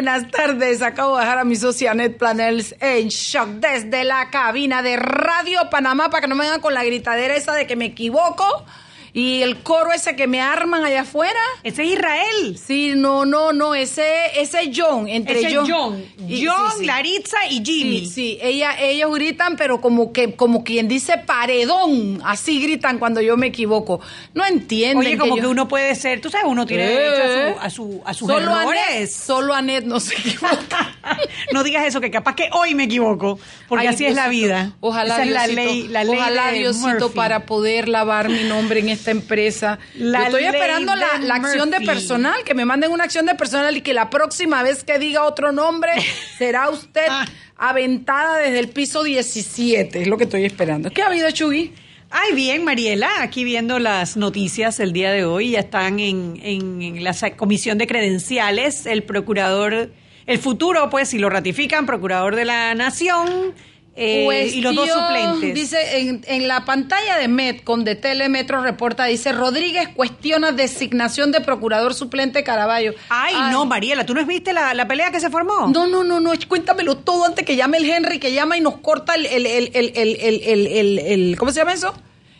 Buenas tardes. Acabo de dejar a mi socia Annette Planels en shock desde la cabina de Radio Panamá para que no me vengan con la gritadera esa de que me equivoco. Y el coro ese que me arman allá afuera. Ese es Israel. Sí, no, no, no, ese, ese es John, entre Ese John. John. Y- John, sí, sí. Laritza y Jimmy. Sí, sí, ella, ellos gritan, pero como que, como quien dice paredón, así gritan cuando yo me equivoco. No entienden. Oye, como que, yo- uno puede ser, tú sabes, uno tiene derecho a, su, a, su, a sus solo errores. Anet, solo Anet no se equivoca. no digas eso, que capaz que hoy me equivoco, porque Ay, así es la vida. Ojalá Esa es la Diosito, ley, la ley ojalá de Diosito Murphy. para poder lavar mi nombre en esta empresa. La Yo estoy esperando la, acción de personal, que me manden una acción de personal y que la próxima vez que diga otro nombre será usted Ah. aventada desde el piso 17. Es lo que estoy esperando. ¿Qué ha habido, Chugui? Ay, bien, Mariela, aquí viendo las noticias el día de hoy, ya están en, en- en la comisión de credenciales, el procurador, el futuro, pues, si lo ratifican, procurador de la nación eh, y los dos suplentes. Dice en, en la pantalla de Metcom de Telemetro reporta, dice Rodríguez cuestiona designación de procurador suplente Caraballo. Ay, no, Mariela, ¿tú no viste la, la pelea que se formó? No, no, no, no, cuéntamelo todo antes que llame el Henry, que llama y nos corta el, el, el, el, el, el, el, el- el- ¿cómo se llama eso?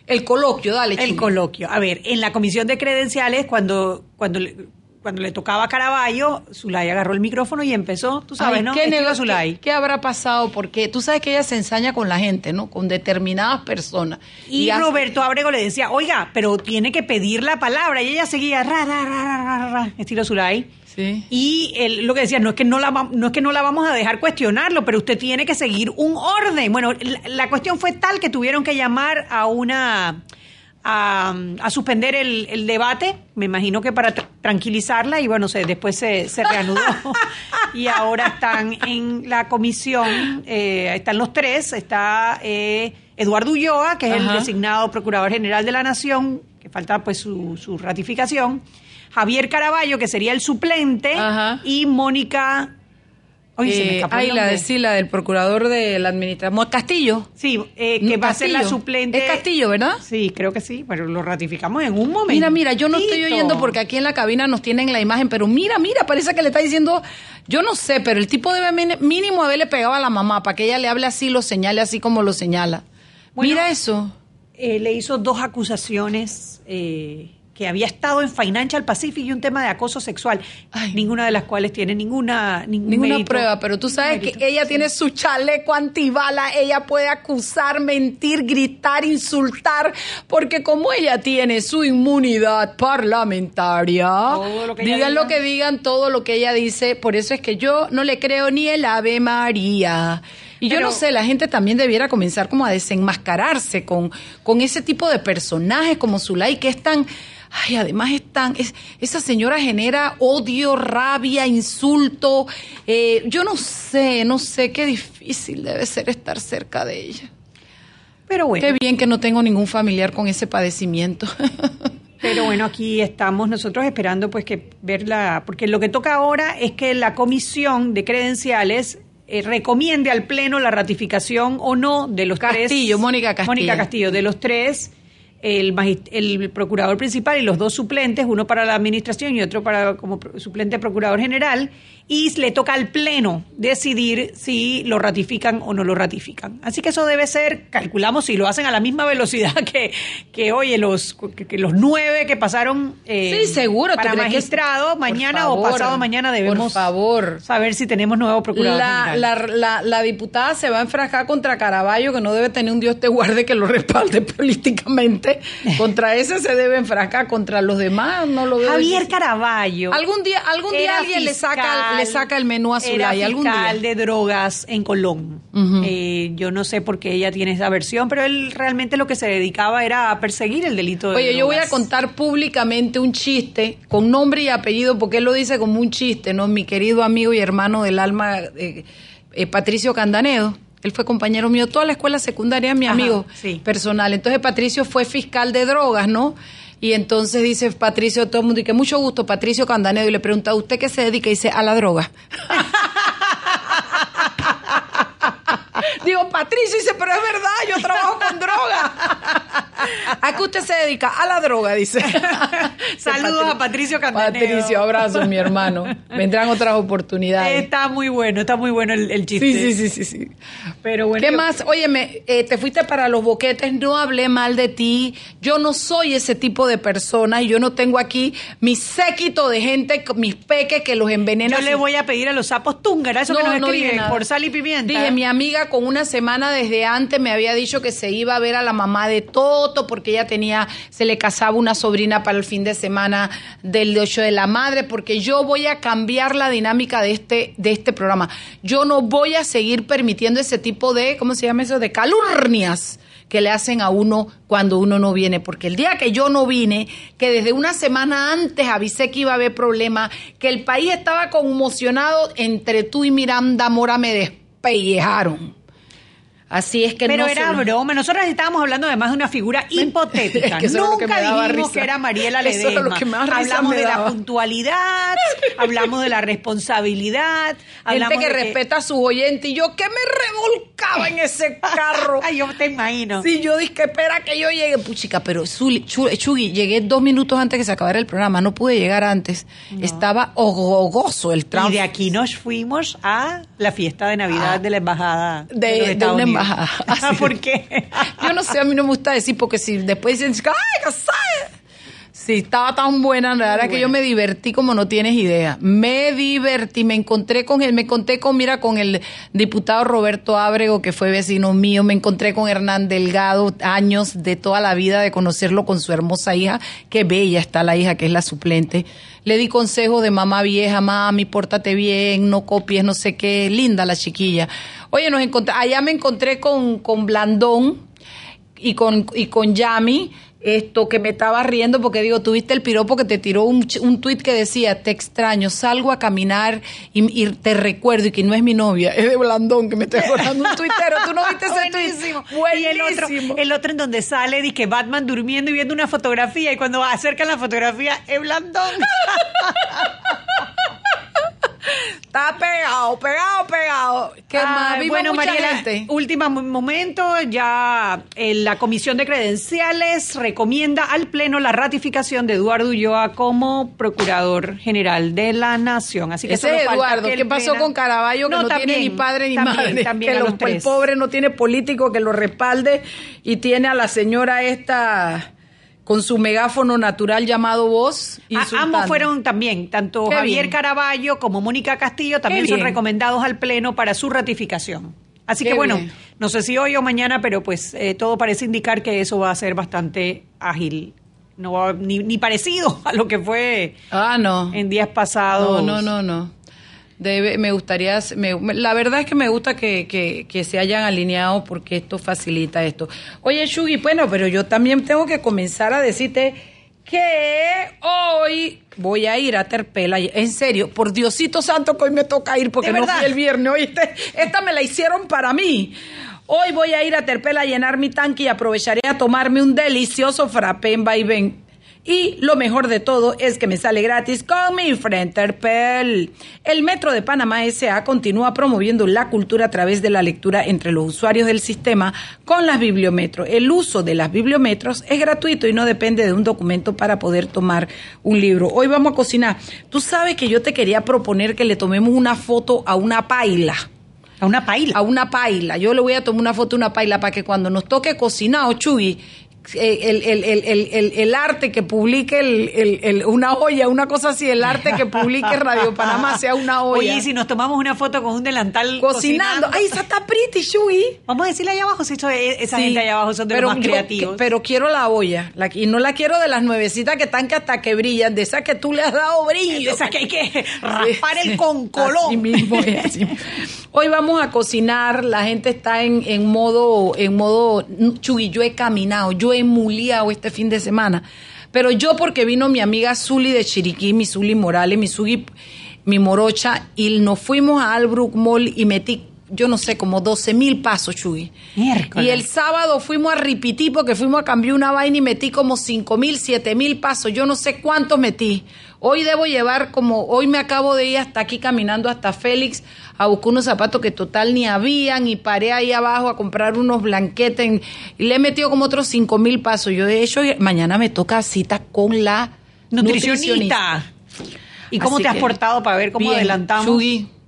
El coloquio, dale. El Chumi. coloquio. A ver, en la comisión de credenciales, cuando, cuando, cuando le tocaba a Caraballo, Zulay agarró el micrófono y empezó, tú sabes, Ay, ¿no? ¿qué, Estilo Zulay. qué- qué habrá pasado? Porque tú sabes que ella se ensaña con la gente, ¿no? Con determinadas personas. Y, Roberto Abrego le decía, oiga, pero tiene que pedir la palabra. Y ella seguía, ra, ra, ra, ra, ra, ra, estilo Zulay. Sí. Y él lo que decía, no es que no la no es que no la vamos a dejar cuestionarlo, pero usted tiene que seguir un orden. Bueno, la, la cuestión fue tal que tuvieron que llamar a una a, a suspender el, el debate, me imagino que para tr- tranquilizarla y bueno, se, después se, se reanudó. Y ahora están en la comisión, eh, están los tres, está eh, Eduardo Ulloa, que es Ajá. el designado Procurador General de la Nación, que falta pues su, su ratificación, Javier Caraballo, que sería el suplente, Ajá. y Mónica... Se me Eh, el la nombre. de sí, la del procurador de la administración. Castillo. Sí, eh, que Mm, va a ser la Castillo. suplente. Es Castillo, ¿verdad? Sí, creo que sí, pero lo ratificamos en un momento. Mira, mira, yo no estoy oyendo porque aquí en la cabina nos tienen la imagen, pero mira, mira, parece que le está diciendo, yo no sé, pero el tipo debe min- mínimo haberle pegado a la mamá para que ella le hable así, lo señale así como lo señala. Bueno, mira eso. Eh, le hizo dos acusaciones eh, que había estado en Financial Pacific y un tema de acoso sexual, Ay. ninguna de las cuales tiene ninguna ningún Ninguna mérito. prueba, pero tú sabes Mérito. que ella tiene su chaleco antibala, ella puede acusar, mentir, gritar, insultar, porque como ella tiene su inmunidad parlamentaria, lo digan diga. lo que digan, todo lo que ella dice, por eso es que yo no le creo ni el Ave María. Y yo no sé, la gente también debiera comenzar como a desenmascararse con, con ese tipo de personajes como Zulay, que es tan... Ay, además es tan... es- esa señora genera odio, rabia, insulto. eh, yo no sé, no sé qué difícil debe ser estar cerca de ella. Pero bueno, Qué bien que no tengo ningún familiar con ese padecimiento. pero bueno, aquí estamos nosotros esperando pues que verla, porque lo que toca ahora es que la comisión de credenciales eh, recomiende al pleno la ratificación o no de los tres Castillo, Mónica Castillo. Mónica Castillo, de los tres el, el procurador principal y los dos suplentes, uno para la administración y otro para como suplente procurador general, y le toca al pleno decidir si lo ratifican o no lo ratifican. Así que eso debe ser, calculamos, si lo hacen a la misma velocidad que, que oye, los, que, los nueve que pasaron eh, Sí, seguro, ¿tú para que- magistrado, mañana o pasado mañana debemos Por favor. saber si tenemos nuevo procurador La, la, la, la diputada se va a enfrascar contra Caraballo, que no debe tener un Dios te guarde que lo respalde políticamente. Chiste, contra ese se debe enfrascar, contra los demás no lo veo. Javier. Caraballo. Algún día, algún día alguien le saca, le saca el menú a Zulay, algún fiscal día. de drogas en Colón. Eh, yo no sé por qué ella tiene esa versión, pero él realmente lo que se dedicaba era a perseguir el delito de Oye, yo voy a contar públicamente un chiste con nombre y apellido, porque él lo dice como un chiste, ¿no? Mi querido amigo y hermano del alma, eh, eh, Patricio Candanedo. Él fue compañero mío toda la escuela secundaria, mi Ajá, amigo sí. personal. Entonces Patricio fue fiscal de drogas, ¿no? Y entonces dice Patricio, todo el mundo, y que mucho gusto, Patricio Candanedo, y le pregunta, ¿a usted qué se dedica? Y dice, a la droga. Digo, Patricio dice, pero es verdad, yo trabajo con droga. ¿A qué usted se dedica? A la droga, dice. Saludos a Patricio Candanedo. Patricio, abrazo, mi hermano. Vendrán otras oportunidades. Está muy bueno, está muy bueno el, el chiste. Sí, sí, sí, sí, sí. Pero bueno. ¿Qué yo- más? Óyeme, eh, te fuiste para los boquetes, no hablé mal de ti. Yo no soy ese tipo de persona y yo no tengo aquí mi séquito de gente, mis peques que los envenenan. Yo le voy a pedir a los sapos túngara, eso que nos escriben nada. por sal y pimienta. Dije, mi amiga con una semana desde antes me había dicho que se iba a ver a la mamá de Toto porque ella tenía, se le casaba una sobrina para el fin de semana del 8 de la madre, porque yo voy a cambiar la dinámica de este, de este programa. Yo no voy a seguir permitiendo ese tipo de, ¿cómo se llama eso? De calurnias que le hacen a uno cuando uno no viene, porque el día que yo no vine, que desde una semana antes avisé que iba a haber problemas, que el país estaba conmocionado, entre tú y Miranda Mora me despellejaron. Así es que Pero no era se- broma. Nosotros estábamos hablando además de una figura hipotética. Es que que Nunca dijimos risa. que era Mariela Ledesma. que hablamos de la puntualidad, hablamos de la responsabilidad. Gente que de respeta a sus oyentes y yo que me revolcaba en ese carro. Ay, yo te imagino. Sí, yo dije, espera que yo llegue. Puchica, pero Zuli- Chu- Chugui, llegué dos minutos antes que se acabara el programa. No pude llegar antes. Estaba ogogoso el Y tráfico. de aquí nos fuimos a la fiesta de Navidad Ah. de la embajada de, de Estados una embajada. Así. ¿Por qué? Yo no sé, a mí no me gusta decir porque si después dicen, ¡ay, sabe! Sí, estaba tan buena, la verdad que yo me divertí como no tienes idea. Me divertí, me encontré con él, me encontré con, mira, con el diputado Roberto Ábrego, que fue vecino mío, me encontré con Hernán Delgado, años de toda la vida de conocerlo con su hermosa hija, qué bella está la hija, que es la suplente. Le di consejos de mamá vieja, mami, pórtate bien, no copies, no sé qué, linda la chiquilla. Oye, nos encontré, allá me encontré con, con Blandón, y con, y con Yami, esto que me estaba riendo porque digo, tuviste el piropo que te tiró un, un tuit que decía, te extraño, salgo a caminar y, y te recuerdo y que no es mi novia, es de Blandón que me estoy acordando un tuitero, tú no viste ese Buenísimo. tuit. Y el otro, Buenísimo. el otro en donde sale, dice que Batman durmiendo y viendo una fotografía y cuando acercan la fotografía es Blandón. Está pegado, pegado, pegado. Qué más, bueno, Mariela, último mo- momento, ya eh, la Comisión de Credenciales recomienda al Pleno la ratificación de Eduardo Ulloa como Procurador General de la Nación. Así que Ese solo Eduardo. que ¿Qué pasó Plena- con Caraballo que no, tiene también, ni padre ni también, madre? También que los el pobre no tiene político que lo respalde y tiene a la señora esta con su megáfono natural llamado voz. Insultando. ambos fueron también, tanto Qué Javier bien. Caraballo como Mónica Castillo también Qué son bien. recomendados al Pleno para su ratificación. Así Qué que bueno, bien. no sé si hoy o mañana, pero pues eh, todo parece indicar que eso va a ser bastante ágil. No va ni, ni parecido a lo que fue Ah, no. en días pasados. No, no, no, no. Debe, me gustaría, me- la verdad es que me gusta que, que, que se hayan alineado porque esto facilita esto. Oye, Shugi, bueno, pero yo también tengo que comenzar a decirte que hoy voy a ir a Terpela. En serio, por Diosito Santo que hoy me toca ir porque ¿De no fui el viernes. Oíste, esta me la hicieron para mí. Hoy voy a ir a Terpela a llenar mi tanque y aprovecharé a tomarme un delicioso frappé en vaivén. Y lo mejor de todo es que me sale gratis con mi friend Terpel. El Metro de Panamá S.A. continúa promoviendo la cultura a través de la lectura entre los usuarios del sistema con las bibliometros. El uso de las bibliometros es gratuito y no depende de un documento para poder tomar un libro. Hoy vamos a cocinar. Tú sabes que yo te quería proponer que le tomemos una foto a una paila A una paila. a una paila. Yo le voy a tomar una foto a una paila para que cuando nos toque cocinar, Chuy, el, el, el, el, el arte que publique el, el, una olla, una cosa así, el arte que publique Radio Panamá sea una olla. Oye, si nos tomamos una foto con un delantal cocinando. Ay, esa está pretty, Shui. Vamos a decirle allá abajo si esto, esa gente allá abajo son de pero, los más creativos. pero quiero la olla. La, y no la quiero de las nuevecitas que están que hasta que brillan, de esas que tú le has dado brillo. De esas que hay que raspar el concolón. Así mismo, así. Hoy vamos a cocinar, la gente está en, en modo, en modo, Chuy, yo he caminado, yo he muliado este fin de semana. Pero yo porque vino mi amiga Zuli de Chiriquí, mi Zuli Morales, mi Zuli, mi morocha, y nos fuimos a Albrook Mall y metí yo no sé, como 12 mil pasos, Chuy. Y el sábado fuimos a Ripití porque fuimos a cambiar una vaina y metí como 5 mil, 7 mil pasos. Yo no sé cuántos metí. Hoy debo llevar como, hoy me acabo de ir hasta aquí caminando hasta Félix a buscar unos zapatos que total ni habían y paré ahí abajo a comprar unos blanquetes y le he metido como otros 5 mil pasos. Yo de hecho mañana me toca cita con la nutricionista. ¿Y cómo te has portado para ver cómo adelantamos?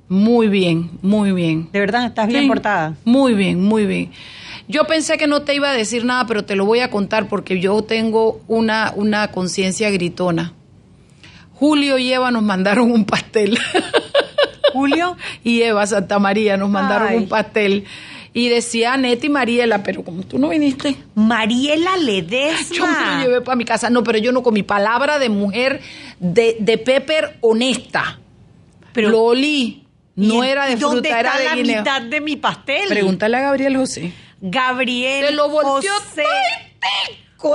Muy bien, muy bien. ¿De verdad? ¿Estás bien portada? Muy bien, muy bien. Yo pensé que no te iba a decir nada, pero te lo voy a contar porque yo tengo una, una conciencia gritona. Julio y Eva nos mandaron un pastel. Julio y Eva Santa María nos mandaron un pastel. Y decía Neti Mariela, pero como tú no viniste. Mariela Ledesma. Yo me lo llevé para mi casa. No, pero yo no con mi palabra de mujer de, de Pepper honesta. Pero lo olí. No era de fruta, era de la mitad de mi pastel? Pregúntale a Gabriel José. Gabriel Se lo volteó José.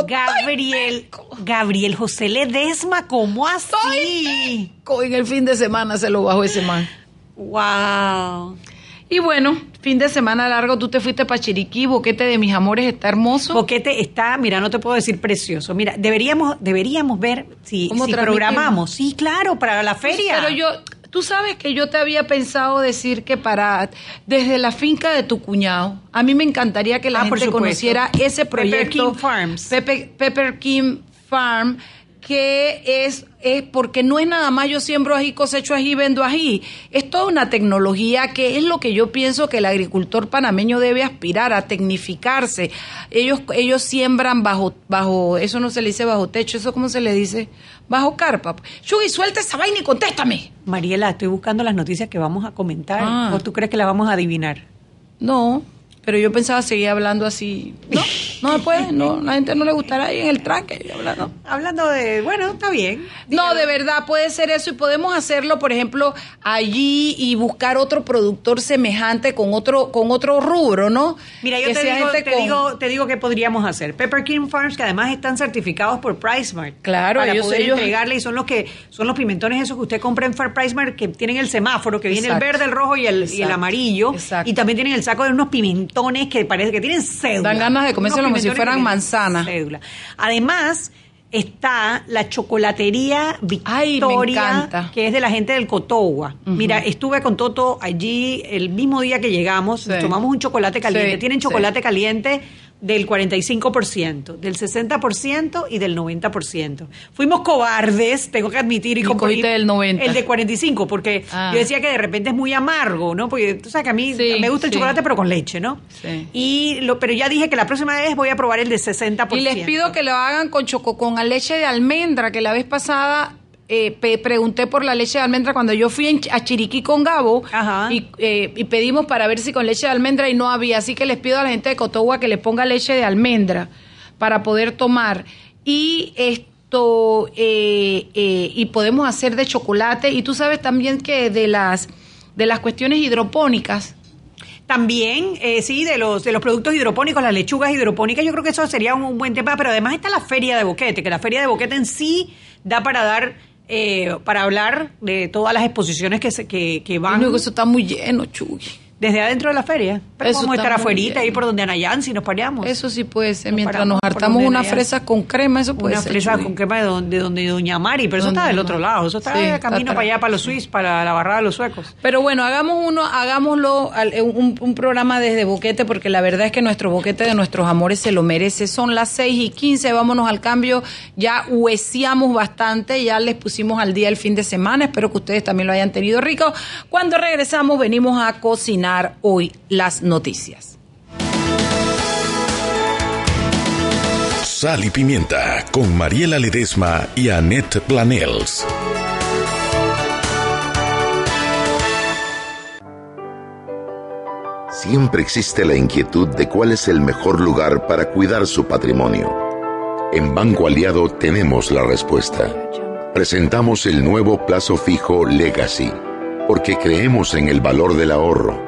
Gabriel, Gabriel José Ledesma, ¿cómo así? En el fin de semana se lo bajó ese man. Wow. Y bueno, fin de semana largo, tú te fuiste para Chiriquí, Boquete de mis amores está hermoso. Boquete está, mira, no te puedo decir precioso. Mira, deberíamos, deberíamos ver si, si programamos. Sí, claro, para la feria. pero yo, Tú sabes que yo te había pensado decir que para desde la finca de tu cuñado, a mí me encantaría que la ah, gente conociera ese proyecto Pepper King Farms. Pepper, King Farm que es, es, porque no es nada más yo siembro ají, cosecho ají, vendo ají. Es toda una tecnología que es lo que yo pienso que el agricultor panameño debe aspirar a tecnificarse. Ellos, ellos siembran bajo, bajo, eso no se le dice bajo techo, eso cómo se le dice, bajo carpa. Chuy, suelta esa vaina y contéstame. Mariela, estoy buscando las noticias que vamos a comentar. Ah. ¿O tú crees que las vamos a adivinar? No, pero yo pensaba seguir hablando así. No, no se puede, no, la gente no le gustará ahí en el tranque. Hablando. hablando de, bueno, está bien. No, de verdad, puede ser eso y podemos hacerlo, por ejemplo, allí y buscar otro productor semejante con otro con otro rubro, ¿no? Mira, yo te digo, te, digo, te digo que podríamos hacer. Pepper King Farms, que además están certificados por PriceMart. Claro, para poder entregarle y son los que son los pimentones esos que usted compra en Far PriceMart que tienen el semáforo, que viene el verde, el rojo y el, y el amarillo. Exacto. Y también tienen el saco de unos pimentones que parece que tienen cédula. Dan ganas de comerse como si fueran manzanas. Además, está la chocolatería Victoria, que es de la gente del Cotowa. Mira, estuve con Toto allí el mismo día que llegamos, tomamos un chocolate caliente. Tienen chocolate caliente del 45%, del 60% y del 90%. Fuimos cobardes, tengo que admitir, y, y del 90. el de 45, porque ah. yo decía que de repente es muy amargo, ¿no? Porque tú sabes que a mí me gusta el chocolate pero con leche, ¿no? Sí. Y lo, pero ya dije que la próxima vez voy a probar el de 60%. Y les pido que lo hagan con choco con leche de almendra, que la vez pasada eh, pregunté por la leche de almendra cuando yo fui a Chiriquí con Gabo eh, y, pedimos para ver si con leche de almendra y no había. Así que les pido a la gente de Cotogua que le ponga leche de almendra para poder tomar. Y esto, eh, y podemos hacer de chocolate. Y tú sabes también que de las, de las cuestiones hidropónicas, también, sí, de los, de los productos hidropónicos, las lechugas hidropónicas, yo creo que eso sería un, buen tema, pero además está la feria de boquete, que la feria de boquete en sí da para dar eh, para hablar de todas las exposiciones que, se, que, que van. eso está muy lleno, Chuy. Desde adentro de la feria. Pero Eso estar afuera, ahí por donde Anayan, si nos pareamos. Eso sí puede ser. Mientras nos hartamos una fresa con crema, eso puede ser. Una fresa con crema de donde, donde Doña Mari, pero eso está del otro lado. Eso está camino para allá, para los suizos, para la barrada de los suecos. Pero bueno, hagamos uno, hagámoslo, eh, un, un, programa desde Boquete, porque la verdad es que nuestro Boquete de nuestros amores se lo merece. Son las 6 y 15, vámonos al cambio. Ya huesiamos bastante, ya les pusimos al día el fin de semana. Espero que ustedes también lo hayan tenido rico. Cuando regresamos, venimos a cocinar hoy las noticias. Sal y Pimienta con Mariela Ledesma y Annette Planels. Siempre existe la inquietud de cuál es el mejor lugar para cuidar su patrimonio. En Banco Aliado tenemos la respuesta. Presentamos el nuevo plazo fijo Legacy, porque creemos en el valor del ahorro,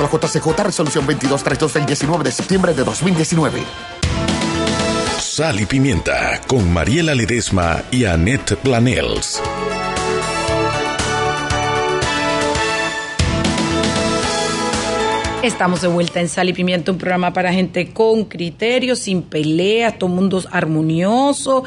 la JCJ Resolución 2232 del 19 de septiembre de 2019. Sal y Pimienta con Mariela Ledesma y Annette Planels. Estamos de vuelta en Sal y Pimienta, un programa para gente con criterios, sin peleas, todo mundo armonioso.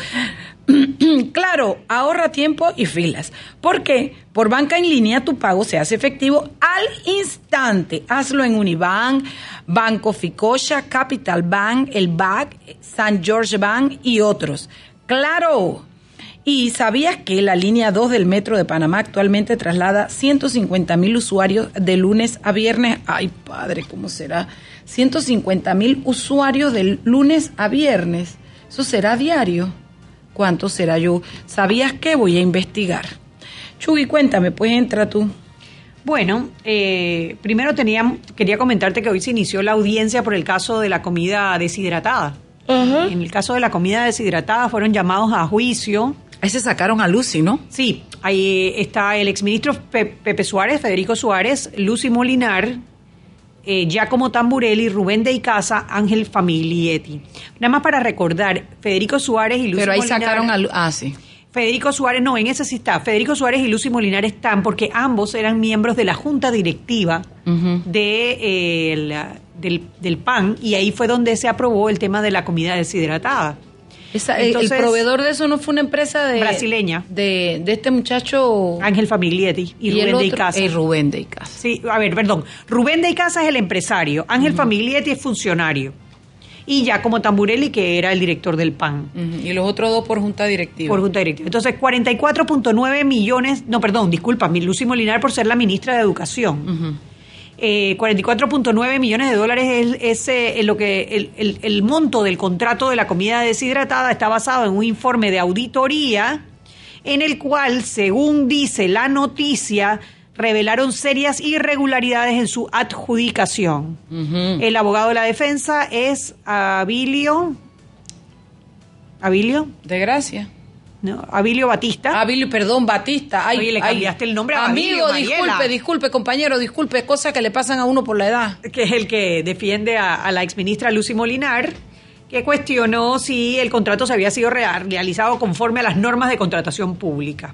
claro, ahorra tiempo y filas. ¿Por qué? Por banca en línea tu pago se hace efectivo al instante. Hazlo en Unibank, Banco Ficocha, Capital Bank, el BAC, San George Bank y otros. Claro. ¿Y sabías que la línea 2 del Metro de Panamá actualmente traslada 150 mil usuarios de lunes a viernes? Ay, padre, ¿cómo será? 150 mil usuarios de lunes a viernes. ¿Eso será diario? ¿Cuánto será yo? ¿Sabías que voy a investigar? Chugui, cuéntame, pues entra tú. Bueno, eh, primero tenía, quería comentarte que hoy se inició la audiencia por el caso de la comida deshidratada. En el caso de la comida deshidratada fueron llamados a juicio Ahí se sacaron a Lucy, ¿no? Sí, ahí está el exministro Pepe Suárez, Federico Suárez, Lucy Molinar, eh, Giacomo Tamburelli, Rubén de Icaza, Ángel Familietti. Nada más para recordar, Federico Suárez y Lucy Pero ahí Molinar- sacaron a Ah, sí. Federico Suárez, no, en ese sí está. Federico Suárez y Lucy Molinar están porque ambos eran miembros de la junta directiva de, eh, la- del, del PAN y ahí fue donde se aprobó el tema de la comida deshidratada. Esa- el- Entonces- el proveedor de eso no fue una empresa de Brasileña. de, de este muchacho Ángel Familietti y, Rubén de Icaza. y Rubén de Icaza. Sí, a ver, perdón. Rubén de Icaza es el empresario, Ángel Familietti es funcionario. Y Giacomo Tamburelli, que era el director del PAN. Y los otros dos por junta directiva. Por junta directiva. Entonces, 44.9 millones, no, perdón, disculpa, Lucy Molinar por ser la ministra de Educación. Eh, 44.9 millones de dólares es, es, eh, lo que el, el- el monto del contrato de la comida deshidratada está basado en un informe de auditoría en el cual, según dice la noticia, revelaron serias irregularidades en su adjudicación. El abogado de la defensa es Abilio. ¿Abilio? De gracia. No, Abilio Batista. Abilio, perdón, Batista. Ay, Oye, le ay. cambiaste el nombre a Amigo, Abilio, Mariela. disculpe, disculpe, compañero, disculpe, cosas que le pasan a uno por la edad. que es el que defiende a, a la exministra Lucy Molinar, que cuestionó si el contrato se había sido rea- realizado conforme a las normas de contratación pública.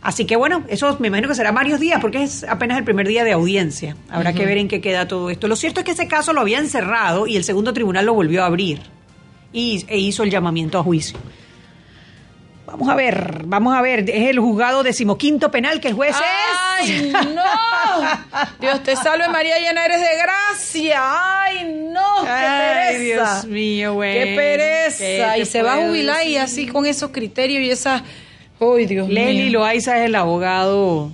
Así que bueno, eso me imagino que será varios días porque es apenas el primer día de audiencia. Habrá que ver en qué queda todo esto. Lo cierto es que ese caso lo habían cerrado y el segundo tribunal lo volvió a abrir y, e hizo el llamamiento a juicio. Vamos a ver, vamos a ver, es el juzgado decimoquinto penal que el juez es... ¡Ay, no! Dios te salve, María, llena eres de gracia. ¡Ay, no! ¡Qué Ay, pereza! Dios mío, güey. ¡Qué pereza! ¿Qué te Y se va a jubilar y así con esos criterios y esas... ¡Ay, Dios Leslie mío! Loaiza es el abogado,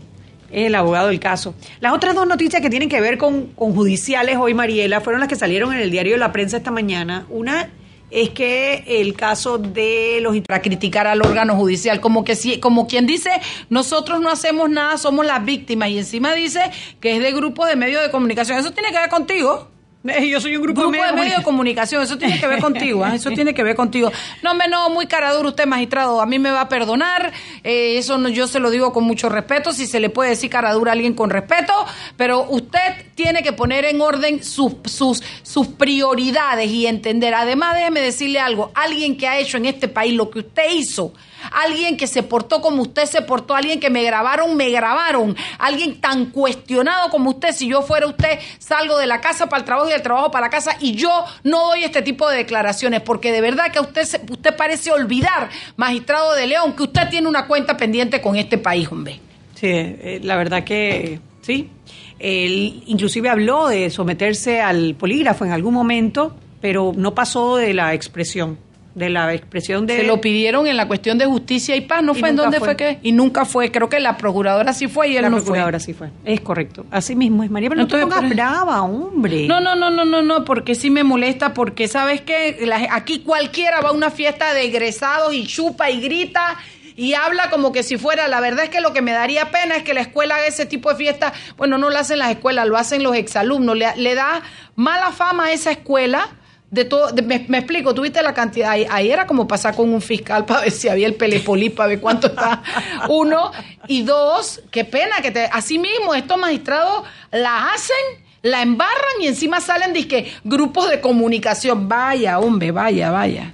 es el abogado del caso. Las otras dos noticias que tienen que ver con, con judiciales hoy, Mariela, fueron las que salieron en el diario de la prensa esta mañana. Una es que el caso de los para criticar al órgano judicial, como que si, como quien dice, nosotros no hacemos nada, somos las víctimas, y encima dice que es de grupos de medios de comunicación. Eso tiene que ver contigo. Eh, Yo soy un grupo, Grupo de de medios medios de comunicación, eso tiene que ver contigo, ¿ah? eso tiene que ver contigo. No, me no, muy cara duro usted, magistrado, a mí me va a perdonar, eh, eso no, yo se lo digo con mucho respeto, si se le puede decir cara dura a alguien con respeto, pero usted tiene que poner en orden sus, sus, sus prioridades y entender. Además, déjeme decirle algo, alguien que ha hecho en este país lo que usted hizo, alguien que se portó como usted se portó, alguien que me grabaron, me grabaron, alguien tan cuestionado como usted, si yo fuera usted, salgo de la casa para el trabajo y del trabajo para la casa y yo no doy este tipo de declaraciones, porque de verdad que usted, usted parece olvidar, magistrado de León, que usted tiene una cuenta pendiente con este país, hombre. Sí, eh, la verdad que sí. Él inclusive habló de someterse al polígrafo en algún momento, pero no pasó de la expresión, de la expresión de... Se lo pidieron en la cuestión de justicia y paz, ¿no Y fue en dónde fue. fue. que? Y nunca fue, creo que la procuradora sí fue y él la no procuradora fue. sí fue. Es correcto. Así mismo es María, pero no te Entonces, pongas pero- brava, hombre. No, no, no, no, no, no, porque sí me molesta, porque sabes que aquí cualquiera va a una fiesta de egresados y chupa y grita y habla como que si fuera, la verdad es que lo que me daría pena es que la escuela haga ese tipo de fiesta, bueno, no lo hacen las escuelas, lo hacen los exalumnos, le, le da mala fama a esa escuela. De todo, de- me, me explico, tuviste la cantidad, ahí, ahí era como pasar con un fiscal para ver si había el pelepolí, para ver cuánto está. Uno, y dos, qué pena que te, así mismo estos magistrados la hacen la embarran y encima salen disque grupos de comunicación. Vaya, hombre, vaya, vaya.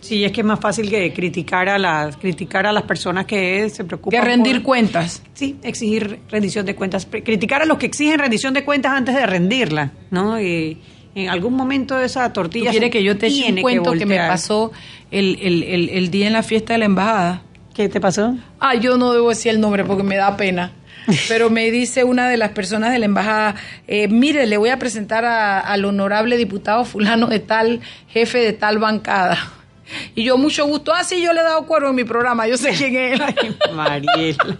Sí, es que es más fácil que criticar a las criticar a las personas que se preocupan Que rendir por- cuentas. Sí, exigir rendición de cuentas, criticar a los que exigen rendición de cuentas antes de rendirla, ¿no? Y en algún momento esa ¿Tú tortilla quieres se que yo te eche un cuento que, me pasó el, el, el, el día en la fiesta de la embajada? ¿Qué te pasó? Ah, yo no debo decir el nombre porque me da pena. Pero me dice una de las personas de la embajada, eh, mire, le voy a presentar a- al honorable diputado fulano de tal, jefe de tal bancada. Y yo, mucho gusto. Ah, sí, yo le he dado cuervo en mi programa, yo sé quién es. Mariela.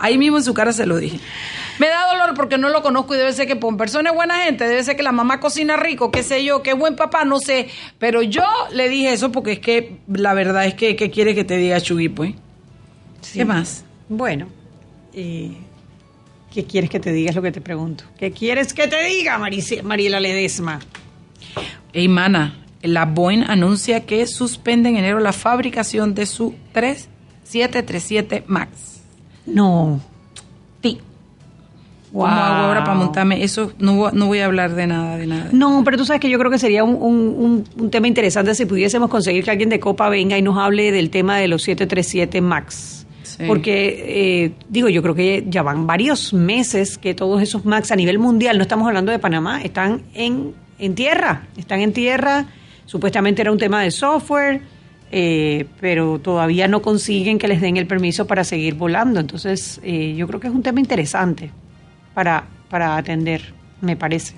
Ahí mismo en su cara se lo dije. Me da dolor porque no lo conozco y debe ser que por persona es buena gente, debe ser que la mamá cocina rico, qué sé yo, qué buen papá, no sé. Pero yo le dije eso porque es que la verdad es que, ¿qué quiere que te diga Chugui, pues? ¿Qué más? Bueno, eh, ¿qué quieres que te diga? Es lo que te pregunto. ¿Qué quieres que te diga, Mariela Ledesma? Ey, mana, la Boeing anuncia que suspende en enero la fabricación de su 3737 MAX. No. Sí. ¿Cómo hago ahora para montarme? Eso no, no voy a hablar de nada, de nada. No, pero tú sabes que yo creo que sería un, un- un- un tema interesante si pudiésemos conseguir que alguien de Copa venga y nos hable del tema de los 737 MAX. Sí. Porque, eh, digo, yo creo que ya van varios meses que todos esos MAX a nivel mundial, no estamos hablando de Panamá, están en, en tierra, están en tierra, supuestamente era un tema de software, eh, pero todavía no consiguen que les den el permiso para seguir volando. Entonces, eh, yo creo que es un tema interesante para, para atender, me parece.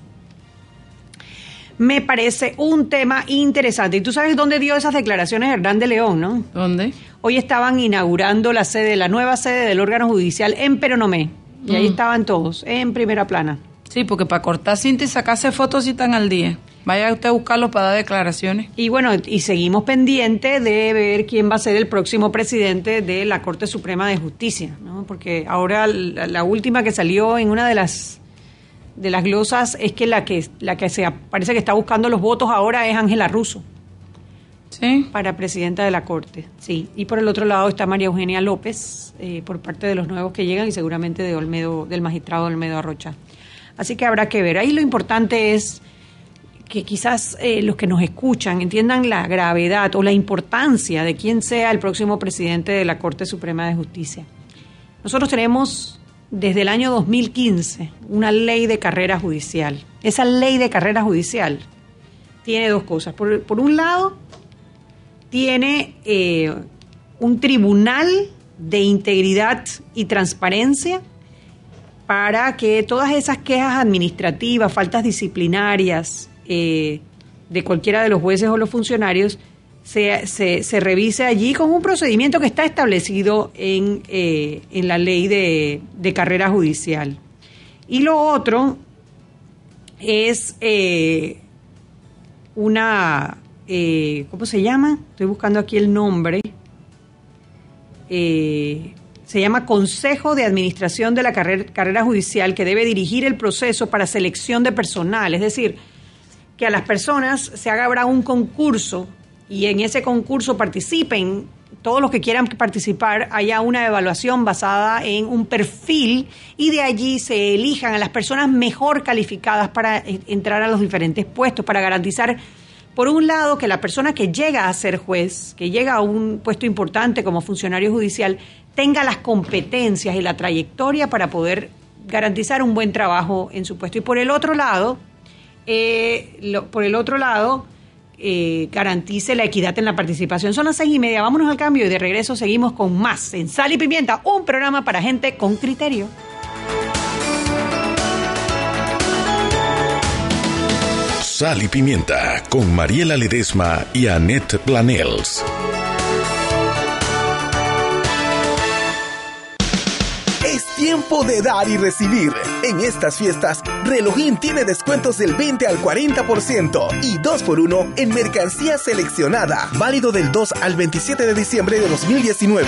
Me parece un tema interesante. Y tú sabes dónde dio esas declaraciones Hernán de León, ¿no? ¿Dónde? Hoy estaban inaugurando la sede, la nueva sede del órgano judicial en Peronomé. Y ahí Mm. estaban todos, en primera plana. Sí, porque para cortar cinta y sacarse fotos sí están al día. Vaya usted a buscarlos para dar declaraciones. Y bueno, y seguimos pendientes de ver quién va a ser el próximo presidente de la Corte Suprema de Justicia, ¿no? Porque ahora la, la última que salió en una de las de las glosas es que la que la que se parece que está buscando los votos ahora es Ángela Russo Sí. para presidenta de la Corte, sí. Y por el otro lado está María Eugenia López eh, por parte de los nuevos que llegan y seguramente de Olmedo del magistrado Olmedo Arrocha. Así que habrá que ver. Ahí lo importante es que quizás eh, los que nos escuchan entiendan la gravedad o la importancia de quién sea el próximo presidente de la Corte Suprema de Justicia. Nosotros tenemos desde el año 2015 una ley de carrera judicial. Esa ley de carrera judicial tiene dos cosas. Por, un lado, tiene eh, un tribunal de integridad y transparencia para que todas esas quejas administrativas, faltas disciplinarias eh, de cualquiera de los jueces o los funcionarios, se, se, se revise allí con un procedimiento que está establecido en, eh, en la ley de, de carrera judicial. Y lo otro es eh, una, ¿cómo se llama? Estoy buscando aquí el nombre. Se llama Consejo de Administración de la carrera, Judicial, que debe dirigir el proceso para selección de personal. Es decir, que a las personas se haga un concurso y en ese concurso participen todos los que quieran participar, haya una evaluación basada en un perfil y de allí se elijan a las personas mejor calificadas para eh, entrar a los diferentes puestos, para garantizar, por un lado, que la persona que llega a ser juez, que llega a un puesto importante como funcionario judicial, tenga las competencias y la trayectoria para poder garantizar un buen trabajo en su puesto. Y por el otro lado, eh, por el otro lado, eh, garantice la equidad en la participación. Son las seis y media, vámonos al cambio y de regreso seguimos con más en Sal y Pimienta, un programa para gente con criterio. Sal y Pimienta con Mariela Ledesma y Annette Planels. Tiempo de dar y recibir. En estas fiestas, Relojín tiene descuentos del 20 al 40% y 2x1 en mercancía seleccionada. Válido del 2 al 27 de diciembre de 2019.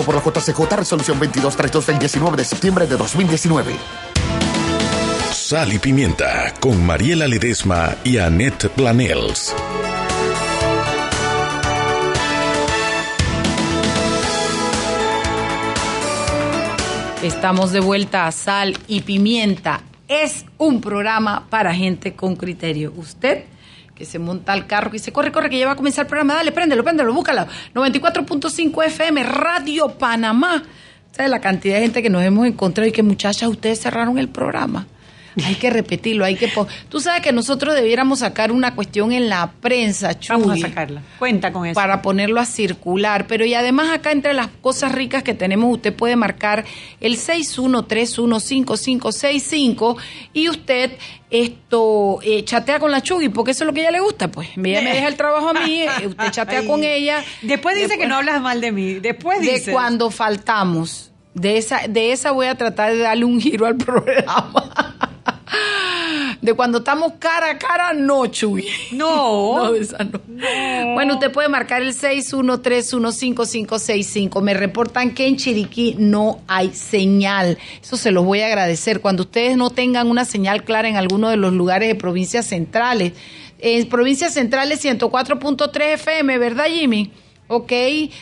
por la JCJ Resolución 2232 del 19 de septiembre de 2019. Sal y Pimienta con Mariela Ledesma y Annette Planels. Estamos de vuelta a Sal y Pimienta. Es un programa para gente con criterio. Usted se monta al carro, y se corre, corre, que ya va a comenzar el programa, dale, préndelo, préndelo, búscalo. 94.5 FM, Radio Panamá. ¿Sabes la cantidad de gente que nos hemos encontrado y que muchachas, ustedes cerraron el programa? Hay que repetirlo, hay que... Tú sabes que nosotros debiéramos sacar una cuestión en la prensa, Chuy, Vamos a sacarla. Cuenta con eso. Para ponerlo a circular. Pero y además acá entre las cosas ricas que tenemos, usted puede marcar el 61315565 y usted esto eh, chatea con la Chugui, porque eso es lo que ella le gusta, pues. Ella me deja el trabajo a mí, eh, usted chatea con ella. Después dice que no hablas mal de mí. Después dice. De cuando faltamos. De esa, de esa voy a tratar de darle un giro al programa. De cuando estamos cara a cara, no, Chuy. No. no, esa no. Bueno, usted puede marcar el 613155565. Me reportan que en Chiriquí no hay señal. Eso se los voy a agradecer. Cuando ustedes no tengan una señal clara en alguno de los lugares de provincias centrales. En provincias centrales 104.3 FM, ¿verdad, Jimmy? Ok,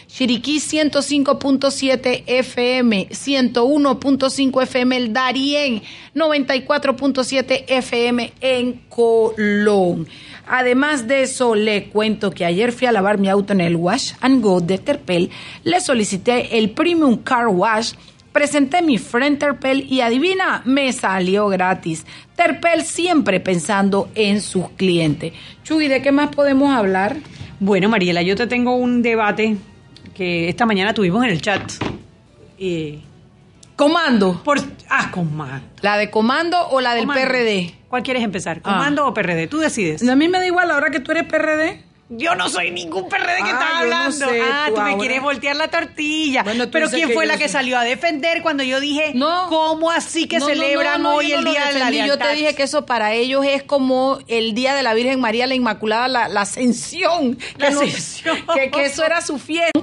Chiriquí 105.7 FM, 101.5 FM el Darién, 94.7 FM en Colón. Además de eso, le cuento que ayer fui a lavar mi auto en el Wash and Go de Terpel, le solicité el Premium Car Wash, presenté mi friend Terpel y adivina, me salió gratis. Terpel siempre pensando en sus clientes. Chuy, ¿de qué más podemos hablar? Bueno, Mariela, yo te tengo un debate que esta mañana tuvimos en el chat. Eh, comando. Por, ah, comando. ¿La de comando o la del PRD? ¿Cuál quieres empezar? ¿Comando o PRD? Tú decides. A mí me da igual ahora que tú eres PRD. Yo no soy ningún PRD que Ah, está yo no hablando. sé, ah, tú tú, me ahora. quieres voltear la tortilla. Bueno, tú Pero ¿quién fue la que salió a defender cuando yo dije, No. ¿cómo así que No, celebran hoy el Día de la. Lealtad? Yo te dije que eso para ellos es como el Día de la Virgen María la Inmaculada, la, la ascensión. La que ascensión. que, que eso era su fiesta.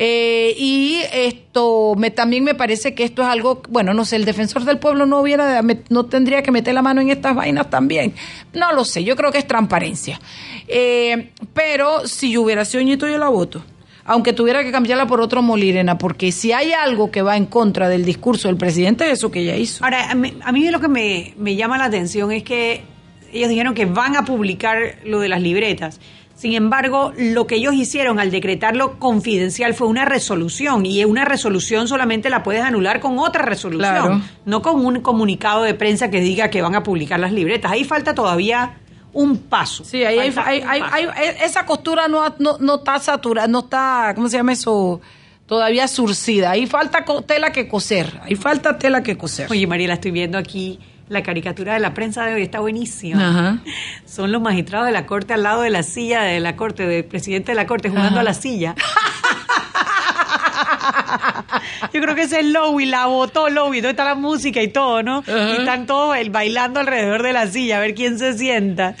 Eh, y esto me, también me parece que esto es algo, bueno, no sé, el defensor del pueblo no hubiera, no tendría que meter la mano en estas vainas también. No lo sé, yo creo que es transparencia. Eh, pero si yo hubiera sido ñito, yo la voto aunque tuviera que cambiarla por otro Molirena, porque si hay algo que va en contra del discurso del presidente, es eso que ella hizo. Ahora, a mí, lo que me, me llama la atención es que ellos dijeron que van a publicar lo de las libretas. Sin embargo, lo que ellos hicieron al decretarlo confidencial fue una resolución y una resolución solamente la puedes anular con otra resolución, no con un comunicado de prensa que diga que van a publicar las libretas. Ahí falta todavía un paso. Sí, ahí hay, hay, esa costura no, no, está saturada, no está, ¿cómo se llama eso? Todavía surcida. Ahí falta tela que coser. Ahí falta tela que coser. Oye, María, la estoy viendo aquí. La caricatura de la prensa de hoy está buenísima. Son los magistrados de la corte al lado de la silla de la corte, del presidente de la corte jugando a la silla. Yo creo que ese es Lowy, la votó Lowy, donde está la música y todo, ¿no? Y están todos bailando alrededor de la silla, a ver quién se sienta.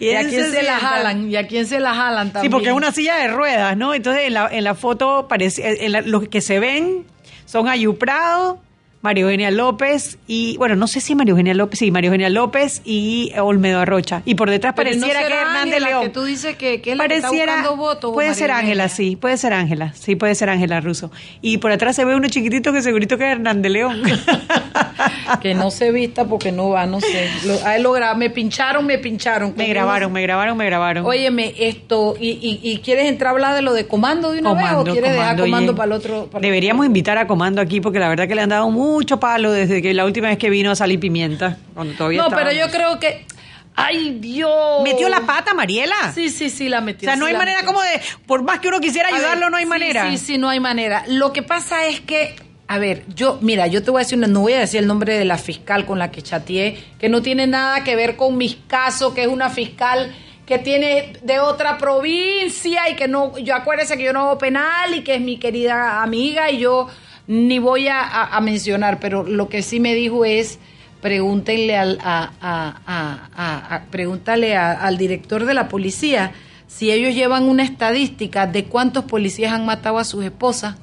¿Y a quién se, la jalan? ¿Y a quién se la jalan también? Sí, porque es una silla de ruedas, ¿no? Entonces en la, en la foto parece, en los que se ven son Ayuprado, María Eugenia López y, bueno, no sé si María Eugenia López, sí, María Eugenia López y Olmedo Arrocha. Y por detrás pareciera que Hernández León. Que tú dices que, que es la pareciera, está votos. Puede ser Ángela, sí, puede ser Ángela, sí, puede ser Ángela Russo. Y por atrás se ve uno chiquitito que segurito que es Hernández León. que no se vista porque no va, no sé. Lo, a él lo me pincharon, me pincharon. Me grabaron, me grabaron, me grabaron. Óyeme, esto, y, y, quieres entrar a hablar de lo de comando de una vez o quieres dejar comando para el otro? deberíamos invitar a comando aquí porque la verdad que le han dado mucho palo desde que la última vez que vino a salir pimienta. Cuando todavía no, pero yo creo que. ¡Ay, Dios! ¿Metió la pata, Mariela? Sí, sí, sí, la metió. O sea, no hay manera como de. Por más que uno quisiera ayudarlo, no hay manera. Sí, sí, no hay manera. Lo que pasa es que. A ver, yo, mira, yo te voy a decir, no voy a decir el nombre de la fiscal con la que chateé, que no tiene nada que ver con mis casos, que es una fiscal que tiene de otra provincia y que no, yo acuérdese que yo no hago penal y que es mi querida amiga y yo ni voy a, mencionar, pero lo que sí me dijo es pregúntenle al, a, pregúntale al director de la policía si ellos llevan una estadística de cuántos policías han matado a sus esposas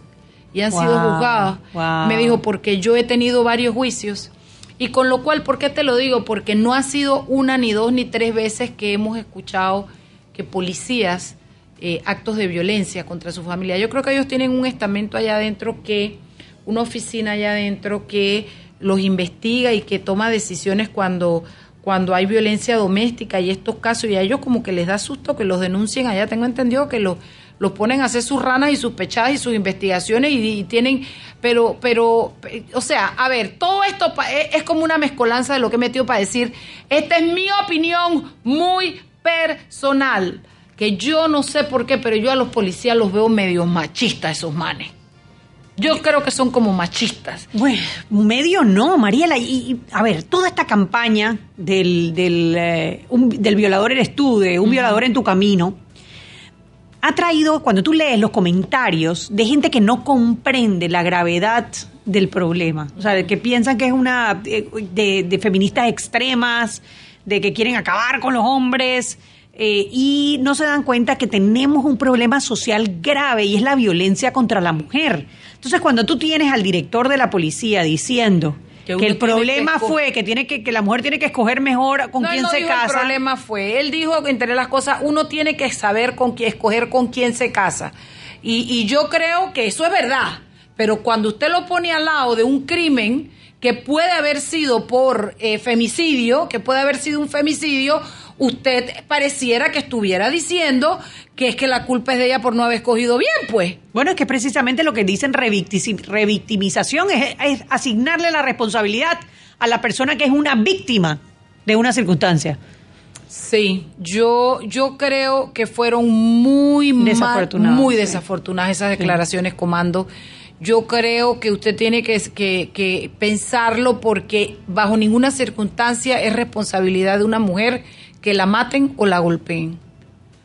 y han sido juzgados. Me dijo, porque yo he tenido varios juicios. Y con lo cual, ¿por qué te lo digo? Porque no ha sido una, ni dos, ni tres veces que hemos escuchado que policías, eh, actos de violencia contra su familia. Yo creo que ellos tienen un estamento allá adentro que una oficina allá adentro que los investiga y que toma decisiones cuando, cuando hay violencia doméstica y estos casos, y a ellos como que les da susto que los denuncien allá. Tengo entendido que los, los ponen a hacer sus ranas y sus pechadas y sus investigaciones y, tienen, pero, pero, o sea, a ver, todo esto es, es como una mezcolanza de lo que he metido para decir, esta es mi opinión muy personal, que yo no sé por qué, pero yo a los policías los veo medio machistas esos manes. Yo creo que son como machistas. Bueno, medio no, Mariela. Y, a ver, toda esta campaña del, del, eh, del violador eres tú, de un violador en tu camino, ha traído, cuando tú lees los comentarios de gente que no comprende la gravedad del problema, o sea, que piensan que es una de, de feministas extremas, de que quieren acabar con los hombres, eh, y no se dan cuenta que tenemos un problema social grave y es la violencia contra la mujer. Entonces, cuando tú tienes al director de la policía diciendo que, el problema fue que tiene que, que la mujer tiene que escoger mejor con quién se casa. El problema fue, él dijo que entre las cosas uno tiene que saber con quién escoger con quién se casa. Y, y yo creo que eso es verdad. Pero cuando usted lo pone al lado de un crimen que puede haber sido por eh, femicidio, que puede haber sido un femicidio, usted pareciera que estuviera diciendo que es que la culpa es de ella por no haber escogido bien, pues. Bueno, es que precisamente lo que dicen revictimización es, asignarle la responsabilidad a la persona que es una víctima de una circunstancia. Sí, yo, yo creo que fueron muy desafortunadas, muy desafortunadas esas declaraciones, comando. Yo creo que usted tiene que, que pensarlo porque bajo ninguna circunstancia es responsabilidad de una mujer que la maten o la golpeen.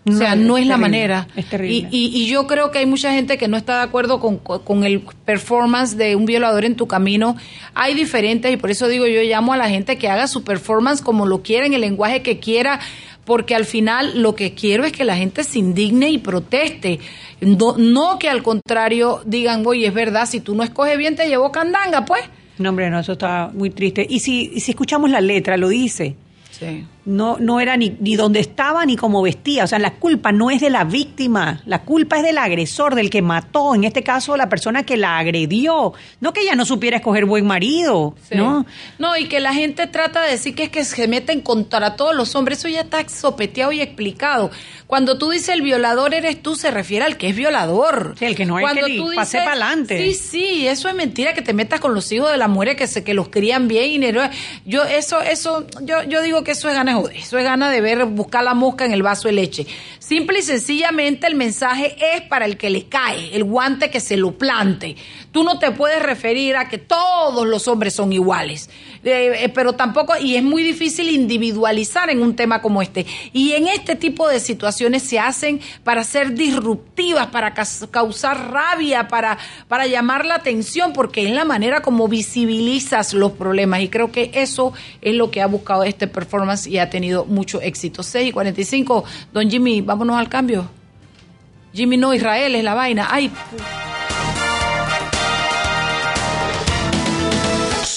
o sea, no es, la manera. Es terrible. Y, y, yo creo que hay mucha gente que no está de acuerdo con, con, el performance de un violador en tu camino. Hay diferentes, y por eso digo, yo llamo a la gente que haga su performance como lo quiera, en el lenguaje que quiera, porque al final lo que quiero es que la gente se indigne y proteste, no, no que al contrario digan, oye, es verdad, si tú no escoges bien te llevo candanga, pues. No, hombre, no, eso está muy triste. Y si, y si escuchamos la letra, lo dice. Sí. No, no era ni, ni dónde estaba ni cómo vestía. O sea, la culpa no es de la víctima, la culpa es del agresor, del que mató, en este caso la persona que la agredió. No que ella no supiera escoger buen marido, Sí. ¿no? No, y que la gente trata de decir que es que se meten contra todos los hombres, eso ya está sopeteado y explicado. Cuando tú dices el violador eres tú, se refiere al que es violador. Sí, el que no hay Cuando que tú pase dices- pa'lante. Sí, sí, eso es mentira que te metas con los hijos de la mujer que se que los crían bien y no- yo eso eso yo yo digo que eso es gana de eso es gana de ver buscar la mosca en el vaso de leche. Simple y sencillamente el mensaje es para el que le cae, el guante que se lo plante. Tú no te puedes referir a que todos los hombres son iguales, Eh, eh, pero tampoco, y es muy difícil individualizar en un tema como este. Y en este tipo de situaciones se hacen para ser disruptivas, para causar rabia, para, para llamar la atención, porque es la manera como visibilizas los problemas. Y creo que eso es lo que ha buscado este performance y ha tenido mucho éxito. 6 y 45, don Jimmy, vámonos al cambio. Jimmy no, Israel es la vaina. Ay,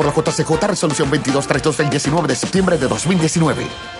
por la JCJ, resolución 2232 del 19 de septiembre de 2019.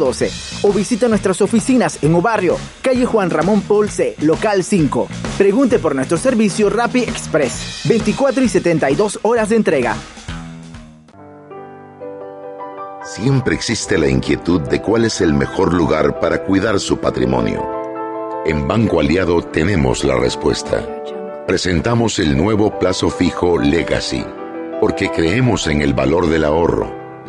o visita nuestras oficinas en Obarrio, calle Juan Ramón Polce, local 5. Pregunte por nuestro servicio Rappi Express, 24 y 72 horas de entrega. Siempre existe la inquietud de cuál es el mejor lugar para cuidar su patrimonio. En Banco Aliado tenemos la respuesta. Presentamos el nuevo plazo fijo Legacy, porque creemos en el valor del ahorro,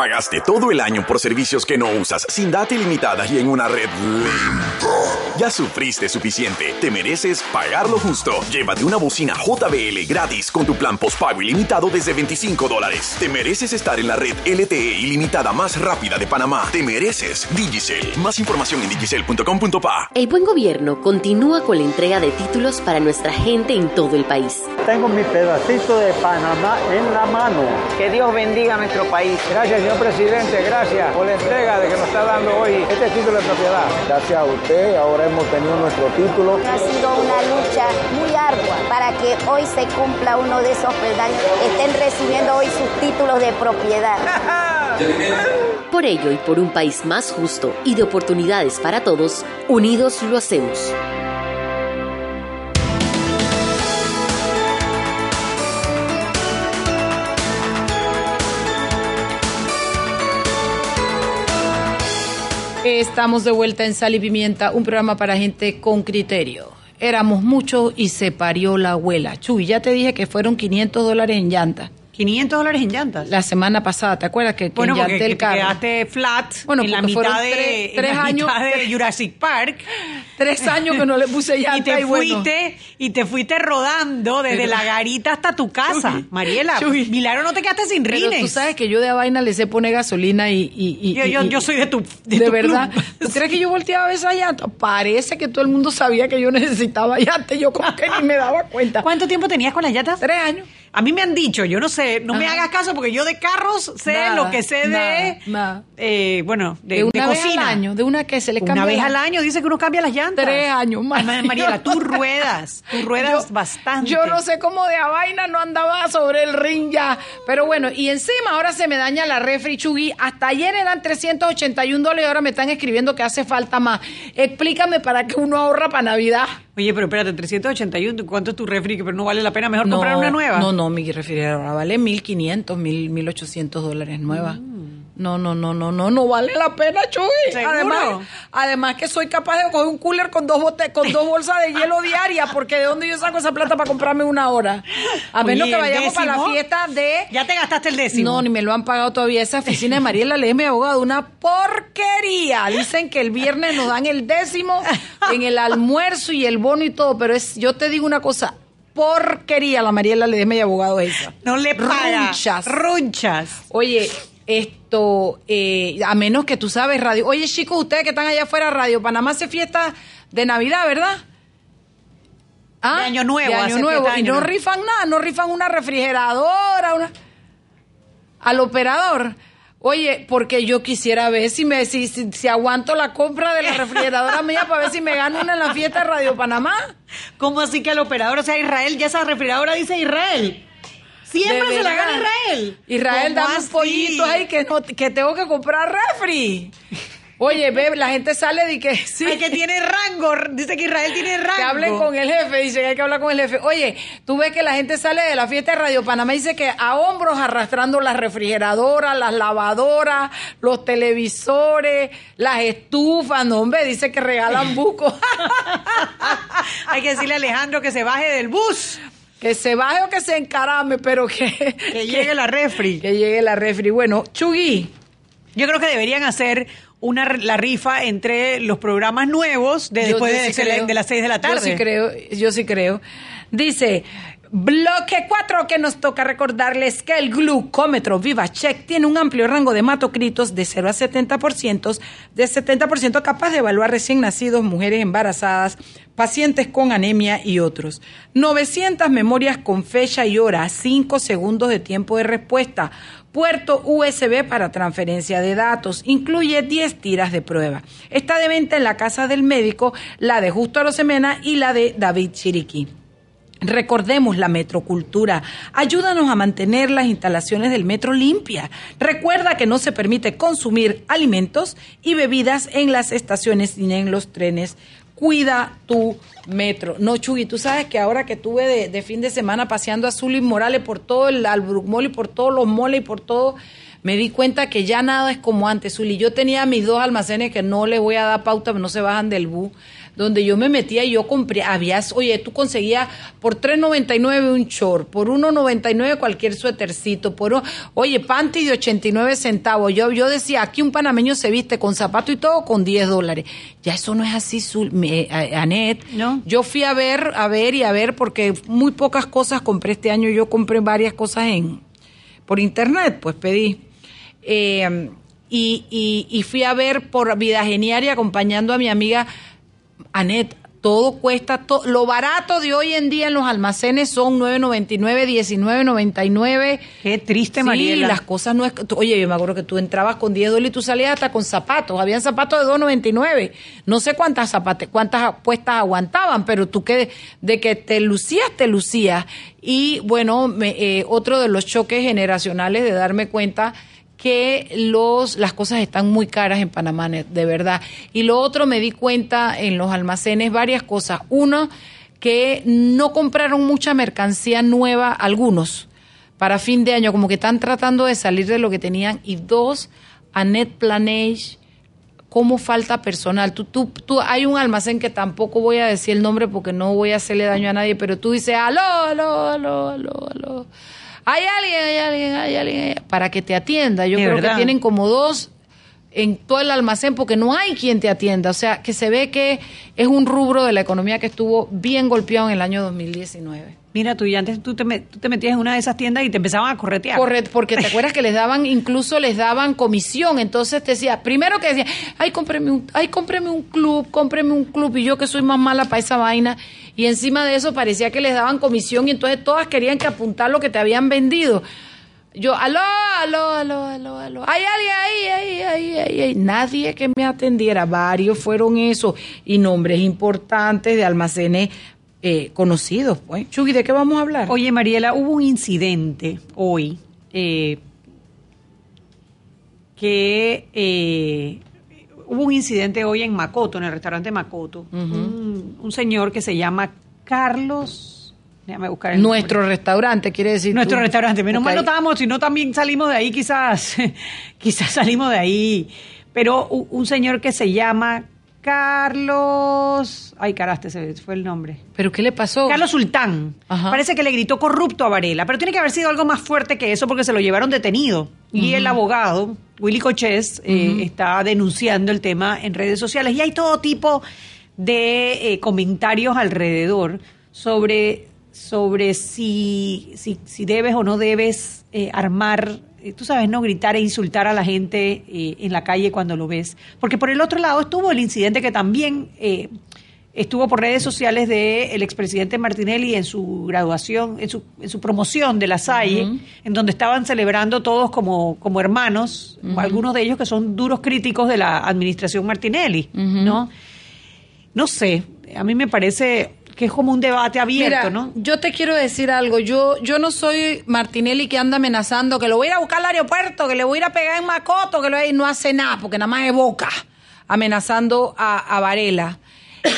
Pagaste todo el año por servicios que no usas, sin data ilimitada y en una red lenta. Ya sufriste suficiente. Te mereces pagar lo justo. Llévate una bocina JBL gratis con tu plan postpago ilimitado desde 25 dólares. Te mereces estar en la red LTE ilimitada más rápida de Panamá. Te mereces Digicel. Más información en digicel.com.pa. El buen gobierno continúa con la entrega de títulos para nuestra gente en todo el país. Tengo mi pedacito de Panamá en la mano. Que Dios bendiga a nuestro país. Gracias, señor presidente. Gracias por la entrega de que nos está dando hoy este título de propiedad. Gracias a usted, ahora hemos tenido nuestro título. Ha sido una lucha muy ardua para que hoy se cumpla uno de esos peldaños. Estén recibiendo hoy sus títulos de propiedad. Por ello y por un país más justo y de oportunidades para todos, unidos lo hacemos. Estamos de vuelta en Sal y Pimienta, un programa para gente con criterio. Éramos muchos y se parió la abuela. Chuy, ya te dije que fueron 500 dólares en llanta. 500 dólares en llantas. La semana pasada, ¿te acuerdas que, que Bueno, porque llanté que el te carro? quedaste flat Bueno, en la mitad de, tres- en la años- mitad de Jurassic Park. Tres años que no le puse llanta y te y bueno. fuiste y te fuiste rodando desde Pero- la garita hasta tu casa. Chuy, Mariela, Chuy. milagro no te quedaste sin Pero rines. tú sabes que yo de a vaina le sé poner gasolina y... y- y- Yo- yo- soy de tu- de De, tu verdad. club. ¿Tú crees que yo volteaba esa llanta? Parece que todo el mundo sabía que yo necesitaba llanta. y Yo como que ni me daba cuenta. ¿Cuánto tiempo tenías con las llantas? Tres años. A mí me han dicho, yo no sé, no me hagas caso porque yo de carros sé Nada, lo que sé de, nada. eh, bueno, de, De una de vez cocina. al año, de una que se le Una cambia vez la- al año dice que uno cambia las llantas. Tres años más. Mariela, tú ruedas, tú ruedas bastante. Yo no sé cómo de a vaina no andaba sobre el ring ya. Pero bueno, y encima ahora se me daña la refri Chugui. Hasta ayer eran 381 dólares y ahora me están escribiendo que hace falta más. Explícame para qué uno ahorra para Navidad. Oye, pero espérate, 381, ¿cuánto es tu refri? Pero no vale la pena mejor comprar una nueva. No, no, mi refrigeradora vale 1500, 1000, 1800 dólares nueva. No, no, no, no, no, no vale la pena, Chuy. ¿Seguro? Además, además que soy capaz de coger un cooler con dos bote, con dos bolsas de hielo diaria, porque de dónde yo saco esa plata para comprarme una hora. A menos que ¿el vayamos para la fiesta de Ya te gastaste el décimo. no, ni me lo han pagado todavía. Esa oficina de Mariela le mi abogado. Una porquería. Dicen que el viernes nos dan el décimo en el almuerzo y el bono y todo. Pero es, yo te digo una cosa. Porquería la Mariela le mi abogado esa. No le paga. Runchas. Runchas. Oye, esto, eh, a menos que tú sabes radio. Oye, chicos, ustedes que están allá afuera, Radio Panamá hace fiesta de Navidad, ¿verdad? Ah, De Año Nuevo, de año nuevo. de Y Año no Nuevo. rifan nada, no rifan una refrigeradora, una al operador. Oye, porque yo quisiera ver si me si, si, si aguanto la compra de la refrigeradora mía para ver si me gano una en la fiesta de Radio Panamá. ¿Cómo así que el operador, o sea, Israel, ya esa refrigeradora dice Israel? Siempre se la gana Israel. Israel, ¿Cómo dame un pollito ahí que, no, que tengo que comprar refri. Oye, ve, la gente sale de que sí. Ay, que tiene rango. Dice que Israel tiene rango. Que hablen con el jefe, dice que hay que hablar con el jefe. Oye, tú ves que la gente sale de la fiesta de Radio Panamá y dice que a hombros arrastrando las refrigeradoras, las lavadoras, los televisores, las estufas, no, hombre, dice que regalan bucos. Hay que decirle a Alejandro que se baje del bus. Que se baje o que se encarame, pero que... Que llegue la refri. Que llegue la refri. Bueno, Chugui. Yo creo que deberían hacer una la rifa entre los programas nuevos de Yo- después de, las 6 de la tarde. Yo sí creo, yo sí creo. Dice, bloque 4 que nos toca recordarles que el glucómetro VivaCheck tiene un amplio rango de hematocritos de 0 a 70%, de 70% capaz de evaluar recién nacidos, mujeres embarazadas, pacientes con anemia y otros. 900 memorias con fecha y hora, 5 segundos de tiempo de respuesta. Puerto USB para transferencia de datos. Incluye 10 tiras de prueba. Está de venta en la casa del médico, la de Justo Arosemena y la de David Chiriquí. Recordemos la metrocultura. Ayúdanos a mantener las instalaciones del metro limpias. Recuerda que no se permite consumir alimentos y bebidas en las estaciones ni en los trenes. Cuida tu metro. No, Chugui, tú sabes que ahora que tuve de, fin de semana paseando a Zully Morales por todo el Albrook Mall y por todos los moles y por todo, me di cuenta que ya nada es como antes, Zully. Yo tenía mis dos almacenes que no les voy a dar pauta, no se bajan del bus donde yo me metía y yo compré, habías, oye, tú conseguías por 3.99 un short, por 1.99 cualquier suétercito, por, oye, panty de 89 centavos. Yo, yo decía, aquí un panameño se viste con zapato y todo con 10 dólares. Ya eso no es así, me- Anet. No. Yo fui a ver, a ver y a ver, porque muy pocas cosas compré este año. Yo compré varias cosas en por internet, pues pedí. Eh, y, y, y fui a ver por Vida Geniaria acompañando a mi amiga Anet. Todo cuesta, to- lo barato de hoy en día en los almacenes son 9.99, 19.99. Qué triste, Sí, Mariela. las cosas no es... Oye, yo me acuerdo que tú entrabas con 10 dólares y tú salías hasta con zapatos. Habían zapatos de 2.99. No sé cuántas zapate, cuántas apuestas aguantaban, pero tú que de que te lucías, te lucías. Y bueno, me- eh, otro de los choques generacionales de darme cuenta que los, las cosas están muy caras en Panamá, de verdad. Y lo otro, me di cuenta en los almacenes varias cosas. Uno, que no compraron mucha mercancía nueva, algunos, para fin de año, como que están tratando de salir de lo que tenían. Y dos, a Net Planage, cómo falta personal. Tú, tú, tú, hay un almacén que tampoco voy a decir el nombre porque no voy a hacerle daño a nadie, pero tú dices, aló, aló, aló, aló, aló. Hay alguien, hay alguien, hay alguien, para que te atienda. Yo creo verdad. que tienen como dos en todo el almacén porque no hay quien te atienda. O sea, que se ve que es un rubro de la economía que estuvo bien golpeado en el año 2019. Mira, tú y antes tú te, metías en una de esas tiendas y te empezaban a corretear. Correcto, porque te acuerdas que les daban, incluso les daban comisión. Entonces te decía, primero que decía, ay, cómpreme un, ay, cómpreme un club, cómpreme un club, y yo que soy más mala para esa vaina. Y encima de eso parecía que les daban comisión y entonces todas querían que apuntar lo que te habían vendido. Yo, aló, aló, aló, aló, aló. Hay alguien ahí, ahí, ahí, ahí. Nadie que me atendiera. Varios fueron esos. Y nombres importantes de almacenes eh, conocidos, pues. Chugui, ¿de qué vamos a hablar? Oye, Mariela, hubo un incidente hoy eh, que eh, hubo un incidente hoy en Macoto, en el restaurante Macoto. un, un señor que se llama Carlos. Déjame buscar el Nuestro restaurante, quiere decir. Nuestro tú. restaurante. Menos mal no estábamos, si no también salimos de ahí, quizás, quizás salimos de ahí. Pero un señor que se llama Carlos. Ay, caraste, se fue el nombre. ¿Pero qué le pasó? Carlos Sultán. Parece que le gritó corrupto a Varela, pero tiene que haber sido algo más fuerte que eso porque se lo llevaron detenido. Y el abogado, Willy Cochés, eh, está denunciando el tema en redes sociales. Y hay todo tipo de eh, comentarios alrededor sobre, sobre si, si, si debes o no debes eh, armar, tú sabes, no gritar e insultar a la gente eh, en la calle cuando lo ves. Porque por el otro lado estuvo el incidente que también... eh, estuvo por redes sociales del el expresidente Martinelli en su graduación, en su, en su promoción de la Salle, Ujú. en donde estaban celebrando todos como, como hermanos, algunos de ellos que son duros críticos de la administración Martinelli, ¿no? No sé, a mí me parece que es como un debate abierto, Mira, ¿no? yo te quiero decir algo. Yo, yo no soy Martinelli que anda amenazando que lo voy a ir a buscar al aeropuerto, que le voy a ir a pegar en Macoto, que lo voy a ir- no hace nada, porque nada más evoca amenazando a, a Varela.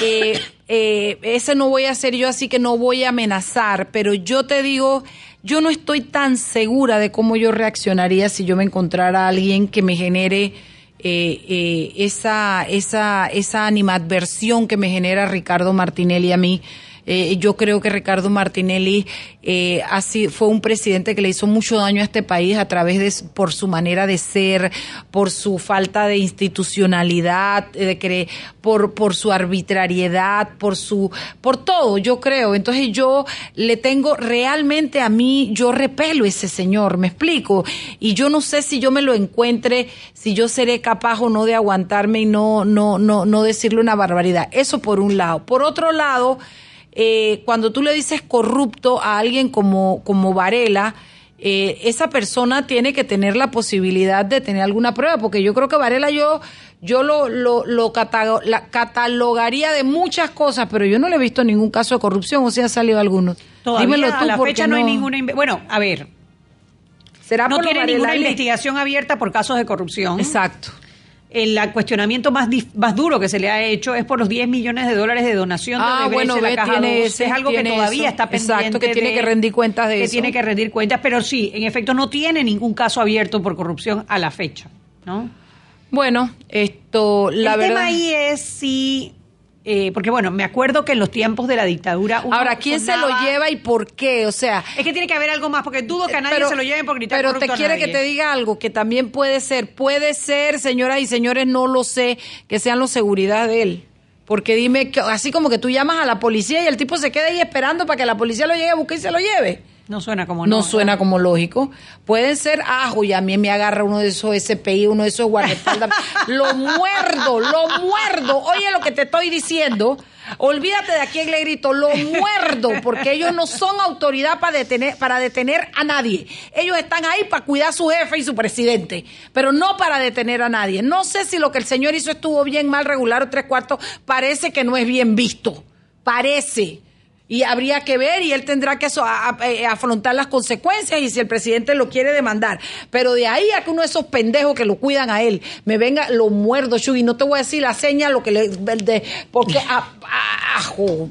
Eh, eh, ese no voy a hacer yo, así que no voy a amenazar, pero yo te digo, yo no estoy tan segura de cómo yo reaccionaría si yo me encontrara a alguien que me genere eh, eh, esa, esa, esa animadversión que me genera Ricardo Martinelli a mí. Eh, yo creo que Ricardo Martinelli eh, así fue un presidente que le hizo mucho daño a este país a través de por su manera de ser, por su falta de institucionalidad, eh, de cre- por por su arbitrariedad, por su por todo, yo creo. Entonces yo le tengo realmente a mí yo repelo ese señor, me explico, y yo no sé si yo me lo encuentre, si yo seré capaz o no de aguantarme y no no no no decirle una barbaridad. Eso por un lado. Por otro lado, eh, cuando tú le dices corrupto a alguien como, como Varela, eh, esa persona tiene que tener la posibilidad de tener alguna prueba, porque yo creo que Varela yo, yo lo, lo, lo la- catalogaría de muchas cosas, pero yo no le he visto ningún caso de corrupción, o sea, ha salido alguno. Todavía Dímelo tú, a la fecha no, hay ninguna... Bueno, a ver, ¿Será no tiene ninguna investigación abierta por casos de corrupción. Exacto. El cuestionamiento más, más duro que se le ha hecho es por los 10 millones de dólares de donación de Ah, bueno, de la Caja tiene 2. ese- es algo que todavía eso. está pendiente. Exacto, que tiene de- que rendir cuentas de que eso. tiene que rendir cuentas, pero sí, en efecto, no tiene ningún caso abierto por corrupción a la fecha, ¿no? Bueno, esto, la el verdad. tema ahí es si... eh, porque bueno, me acuerdo que en los tiempos de la dictadura... Ahora, ¿quién se lo lleva y por qué? O sea, Es que tiene que haber algo más, porque dudo que a nadie Pero- se lo lleven por gritar Pero te quiere que te diga algo que también puede ser, puede ser, señoras y señores, no lo sé, que sean los seguridad de él. Porque dime, que- así como que tú llamas a la policía y el tipo se queda ahí esperando para que la policía lo llegue a buscar y se lo lleve. No suena como No, suena como lógico. Pueden ser ajo y a mí me agarra uno de esos SPI, uno de esos guardaespaldas. lo muerdo, lo muerdo. Oye lo que te estoy diciendo. Olvídate de a quién le grito, lo muerdo, porque ellos no son autoridad para detener, para detener a nadie. Ellos están ahí para cuidar a su jefe y su presidente, pero no para detener a nadie. No sé si lo que el señor hizo estuvo bien, mal, regular o tres cuartos. Parece que no es bien visto. Parece y habría que ver y él tendrá que eh, afrontar las consecuencias y si el presidente lo quiere demandar. Pero de ahí a que uno de esos pendejos que lo cuidan a él me venga, lo muerdo, Chuy, no te voy a decir la seña, lo que le... de- porque, ajo,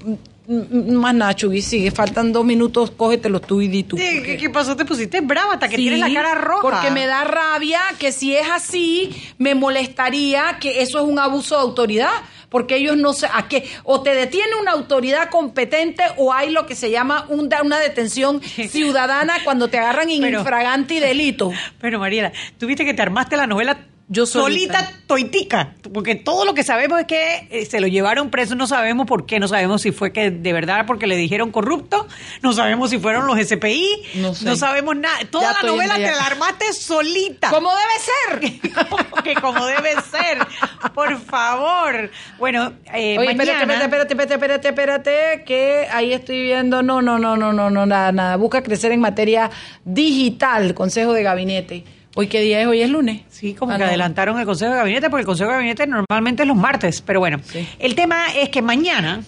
más Nacho, y sigue, faltan dos minutos, cógetelos tú y di tú. Sí, porque- ¿Qué, pasó? Te pusiste brava hasta que Sí, tienes la cara roja. Porque me da rabia que si es así, me molestaría que eso es un abuso de autoridad. Porque ellos no sé a qué, o te detiene una autoridad competente o hay lo que se llama un- una detención ciudadana cuando te agarran en Pero- infraganti delito. Pero Mariela, tú viste que te armaste la novela Yo solita, solita. toitica, porque todo lo que sabemos es que eh, se lo llevaron preso, no sabemos por qué, no sabemos si fue que de verdad porque le dijeron corrupto, no sabemos si fueron los SPI, No sé. sabemos nada. Toda Ya la novela te la armaste solita. Como debe ser. que como debe ser, por favor. Bueno, eh, Oye, espérate, mañana... espérate, espérate, espérate, espérate, espérate, que ahí estoy viendo, no, no, no, no, no, no, nada, nada. Busca crecer en materia digital, Consejo de Gabinete. ¿Hoy qué día es? Hoy es lunes. Sí, como Ah, que no. adelantaron el Consejo de Gabinete, porque el Consejo de Gabinete normalmente es los martes. Pero bueno, Sí. el tema es que mañana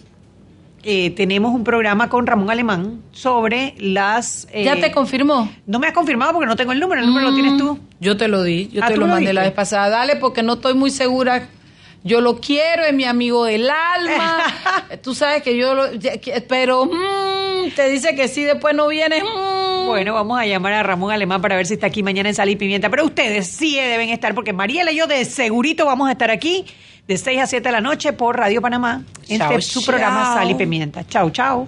eh, tenemos un programa con Ramón Alemán sobre las... eh, ¿Ya te confirmó? No me has confirmado porque no tengo el número, el número lo tienes tú. Yo te lo di, yo Ah, te ¿tú lo lo mandé la vez pasada. Dale, porque no estoy muy segura. Yo lo quiero, es mi amigo del alma. Tú sabes que yo lo. Pero mm, te dice que sí, después no vienes. mm. Bueno, vamos a llamar a Ramón Alemán para ver si está aquí mañana en Sal y Pimienta. Pero ustedes sí deben estar, porque Mariela y yo de segurito vamos a estar aquí de 6 a 7 de la noche por Radio Panamá en Chao, este- su programa. Sal y Pimienta. Chao, chao.